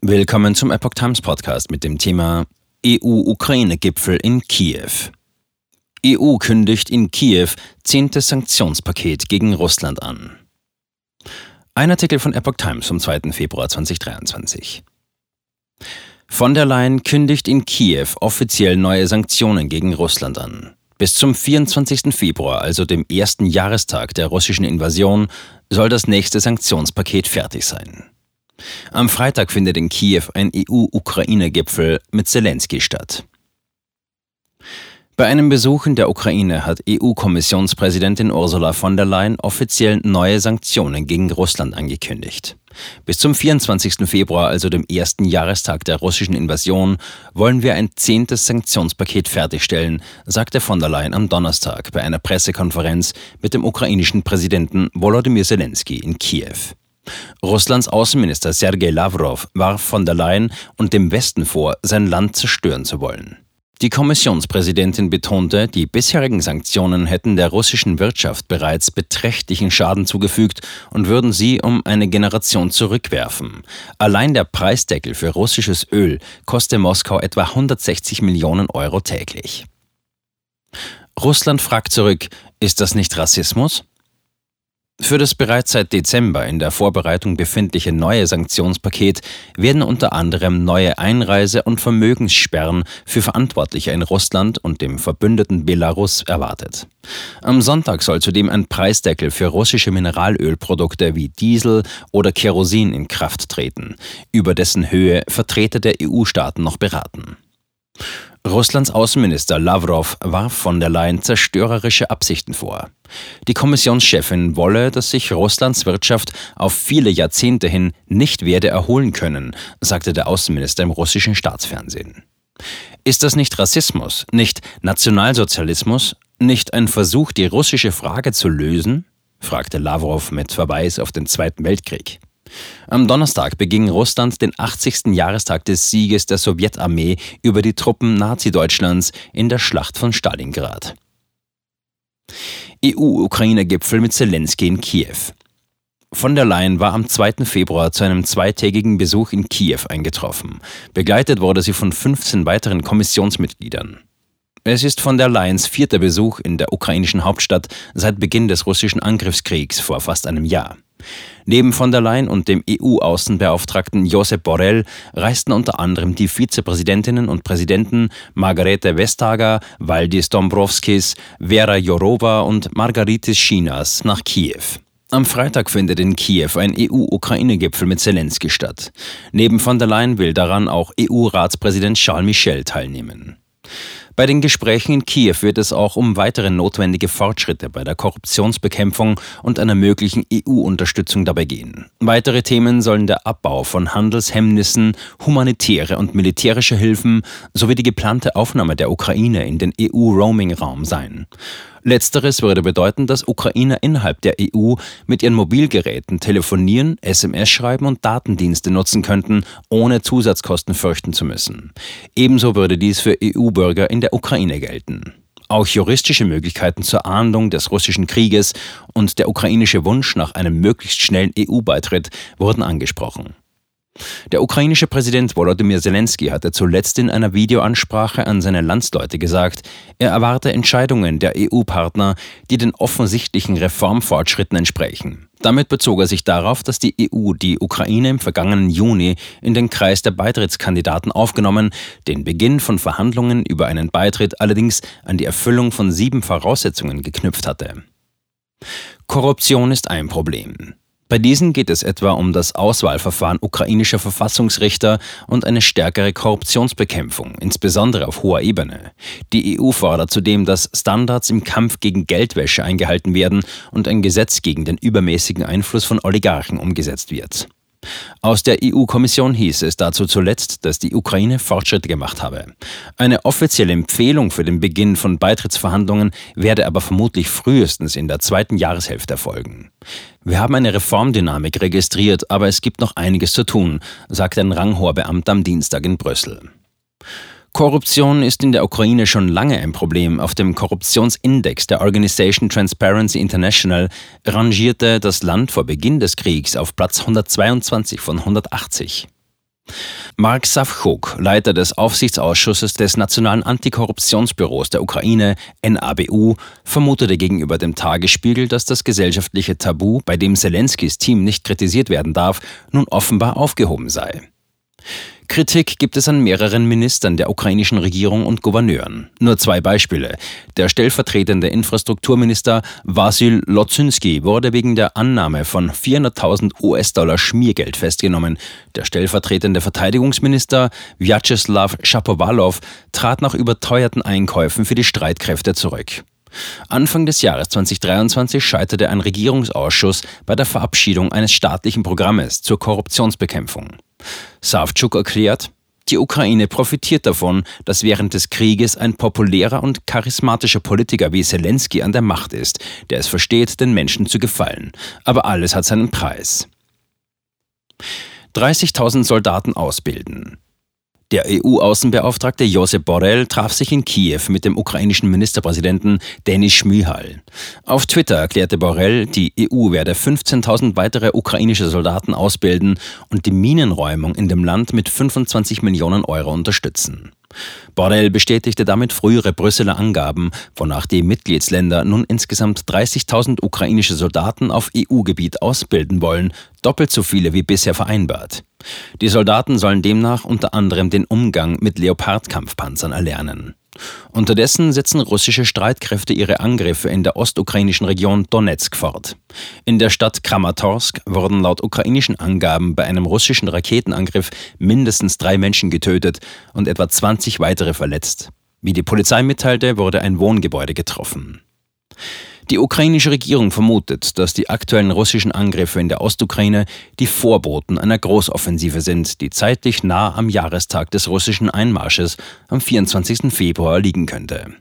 Willkommen zum Epoch Times Podcast mit dem Thema EU-Ukraine-Gipfel in Kiew. EU kündigt in Kiew zehntes Sanktionspaket gegen Russland an. Ein Artikel von Epoch Times vom 2. Februar 2023. Von der Leyen kündigt in Kiew offiziell neue Sanktionen gegen Russland an. Bis zum 24. Februar, also dem ersten Jahrestag der russischen Invasion, soll das nächste Sanktionspaket fertig sein. Am Freitag findet in Kiew ein EU-Ukraine-Gipfel mit Zelensky statt. Bei einem Besuch in der Ukraine hat EU-Kommissionspräsidentin Ursula von der Leyen offiziell neue Sanktionen gegen Russland angekündigt. Bis zum 24. Februar, also dem ersten Jahrestag der russischen Invasion, wollen wir ein zehntes Sanktionspaket fertigstellen, sagte von der Leyen am Donnerstag bei einer Pressekonferenz mit dem ukrainischen Präsidenten Volodymyr Zelensky in Kiew. Russlands Außenminister Sergei Lavrov warf von der Leyen und dem Westen vor, sein Land zerstören zu wollen. Die Kommissionspräsidentin betonte, die bisherigen Sanktionen hätten der russischen Wirtschaft bereits beträchtlichen Schaden zugefügt und würden sie um eine Generation zurückwerfen. Allein der Preisdeckel für russisches Öl koste Moskau etwa 160 Millionen Euro täglich. Russland fragt zurück, ist das nicht Rassismus? Für das bereits seit Dezember in der Vorbereitung befindliche neue Sanktionspaket werden unter anderem neue Einreise- und Vermögenssperren für Verantwortliche in Russland und dem verbündeten Belarus erwartet. Am Sonntag soll zudem ein Preisdeckel für russische Mineralölprodukte wie Diesel oder Kerosin in Kraft treten, über dessen Höhe Vertreter der EU-Staaten noch beraten. Russlands Außenminister Lavrov warf von der Leyen zerstörerische Absichten vor. Die Kommissionschefin wolle, dass sich Russlands Wirtschaft auf viele Jahrzehnte hin nicht werde erholen können, sagte der Außenminister im russischen Staatsfernsehen. Ist das nicht Rassismus, nicht Nationalsozialismus, nicht ein Versuch, die russische Frage zu lösen? fragte Lavrov mit Verweis auf den Zweiten Weltkrieg. Am Donnerstag beging Russland den 80. Jahrestag des Sieges der Sowjetarmee über die Truppen Nazi-Deutschlands in der Schlacht von Stalingrad. EU-Ukraine-Gipfel mit Zelensky in Kiew. Von der Leyen war am 2. Februar zu einem zweitägigen Besuch in Kiew eingetroffen. Begleitet wurde sie von 15 weiteren Kommissionsmitgliedern. Es ist von der Leyens vierter Besuch in der ukrainischen Hauptstadt seit Beginn des russischen Angriffskriegs vor fast einem Jahr. Neben von der Leyen und dem EU-Außenbeauftragten Josep Borrell reisten unter anderem die Vizepräsidentinnen und Präsidenten Margarete Vestager, Valdis Dombrovskis, Vera Jourova und Margaritis Chinas nach Kiew. Am Freitag findet in Kiew ein EU-Ukraine-Gipfel mit Zelensky statt. Neben von der Leyen will daran auch EU-Ratspräsident Charles Michel teilnehmen. Bei den Gesprächen in Kiew wird es auch um weitere notwendige Fortschritte bei der Korruptionsbekämpfung und einer möglichen EU-Unterstützung dabei gehen. Weitere Themen sollen der Abbau von Handelshemmnissen, humanitäre und militärische Hilfen sowie die geplante Aufnahme der Ukraine in den EU-Roaming-Raum sein. Letzteres würde bedeuten, dass Ukrainer innerhalb der EU mit ihren Mobilgeräten telefonieren, SMS schreiben und Datendienste nutzen könnten, ohne Zusatzkosten fürchten zu müssen. Ebenso würde dies für EU-Bürger in der Ukraine gelten. Auch juristische Möglichkeiten zur Ahndung des russischen Krieges und der ukrainische Wunsch nach einem möglichst schnellen EU-Beitritt wurden angesprochen. Der ukrainische Präsident Volodymyr Zelensky hatte zuletzt in einer Videoansprache an seine Landsleute gesagt, er erwarte Entscheidungen der EU-Partner, die den offensichtlichen Reformfortschritten entsprechen. Damit bezog er sich darauf, dass die EU die Ukraine im vergangenen Juni in den Kreis der Beitrittskandidaten aufgenommen, den Beginn von Verhandlungen über einen Beitritt allerdings an die Erfüllung von sieben Voraussetzungen geknüpft hatte. Korruption ist ein Problem. Bei diesen geht es etwa um das Auswahlverfahren ukrainischer Verfassungsrichter und eine stärkere Korruptionsbekämpfung, insbesondere auf hoher Ebene. Die EU fordert zudem, dass Standards im Kampf gegen Geldwäsche eingehalten werden und ein Gesetz gegen den übermäßigen Einfluss von Oligarchen umgesetzt wird. Aus der EU-Kommission hieß es dazu zuletzt, dass die Ukraine Fortschritte gemacht habe. Eine offizielle Empfehlung für den Beginn von Beitrittsverhandlungen werde aber vermutlich frühestens in der zweiten Jahreshälfte erfolgen. Wir haben eine Reformdynamik registriert, aber es gibt noch einiges zu tun, sagte ein ranghoher Beamter am Dienstag in Brüssel. Korruption ist in der Ukraine schon lange ein Problem. Auf dem Korruptionsindex der Organisation Transparency International rangierte das Land vor Beginn des Kriegs auf Platz 122 von 180. Mark Savchuk, Leiter des Aufsichtsausschusses des Nationalen Antikorruptionsbüros der Ukraine, NABU, vermutete gegenüber dem Tagesspiegel, dass das gesellschaftliche Tabu, bei dem Zelenskys Team nicht kritisiert werden darf, nun offenbar aufgehoben sei. Kritik gibt es an mehreren Ministern der ukrainischen Regierung und Gouverneuren. Nur zwei Beispiele. Der stellvertretende Infrastrukturminister Vasyl Lotzynski wurde wegen der Annahme von 400.000 US-Dollar Schmiergeld festgenommen. Der stellvertretende Verteidigungsminister Vyacheslav Shapovalov trat nach überteuerten Einkäufen für die Streitkräfte zurück. Anfang des Jahres 2023 scheiterte ein Regierungsausschuss bei der Verabschiedung eines staatlichen Programmes zur Korruptionsbekämpfung. Savchuk erklärt, die Ukraine profitiert davon, dass während des Krieges ein populärer und charismatischer Politiker wie Zelensky an der Macht ist, der es versteht, den Menschen zu gefallen. Aber alles hat seinen Preis. 30.000 Soldaten ausbilden. Der EU-Außenbeauftragte Josep Borrell traf sich in Kiew mit dem ukrainischen Ministerpräsidenten Denis Schmyhal. Auf Twitter erklärte Borrell, die EU werde 15.000 weitere ukrainische Soldaten ausbilden und die Minenräumung in dem Land mit 25 Millionen Euro unterstützen. Borrell bestätigte damit frühere Brüsseler Angaben, wonach die Mitgliedsländer nun insgesamt 30.000 ukrainische Soldaten auf EU-Gebiet ausbilden wollen, doppelt so viele wie bisher vereinbart. Die Soldaten sollen demnach unter anderem den Umgang mit Leopard-Kampfpanzern erlernen. Unterdessen setzen russische Streitkräfte ihre Angriffe in der ostukrainischen Region Donetsk fort. In der Stadt Kramatorsk wurden laut ukrainischen Angaben bei einem russischen Raketenangriff mindestens drei Menschen getötet und etwa 20 weitere verletzt. Wie die Polizei mitteilte, wurde ein Wohngebäude getroffen. Die ukrainische Regierung vermutet, dass die aktuellen russischen Angriffe in der Ostukraine die Vorboten einer Großoffensive sind, die zeitlich nah am Jahrestag des russischen Einmarsches am 24. Februar liegen könnte.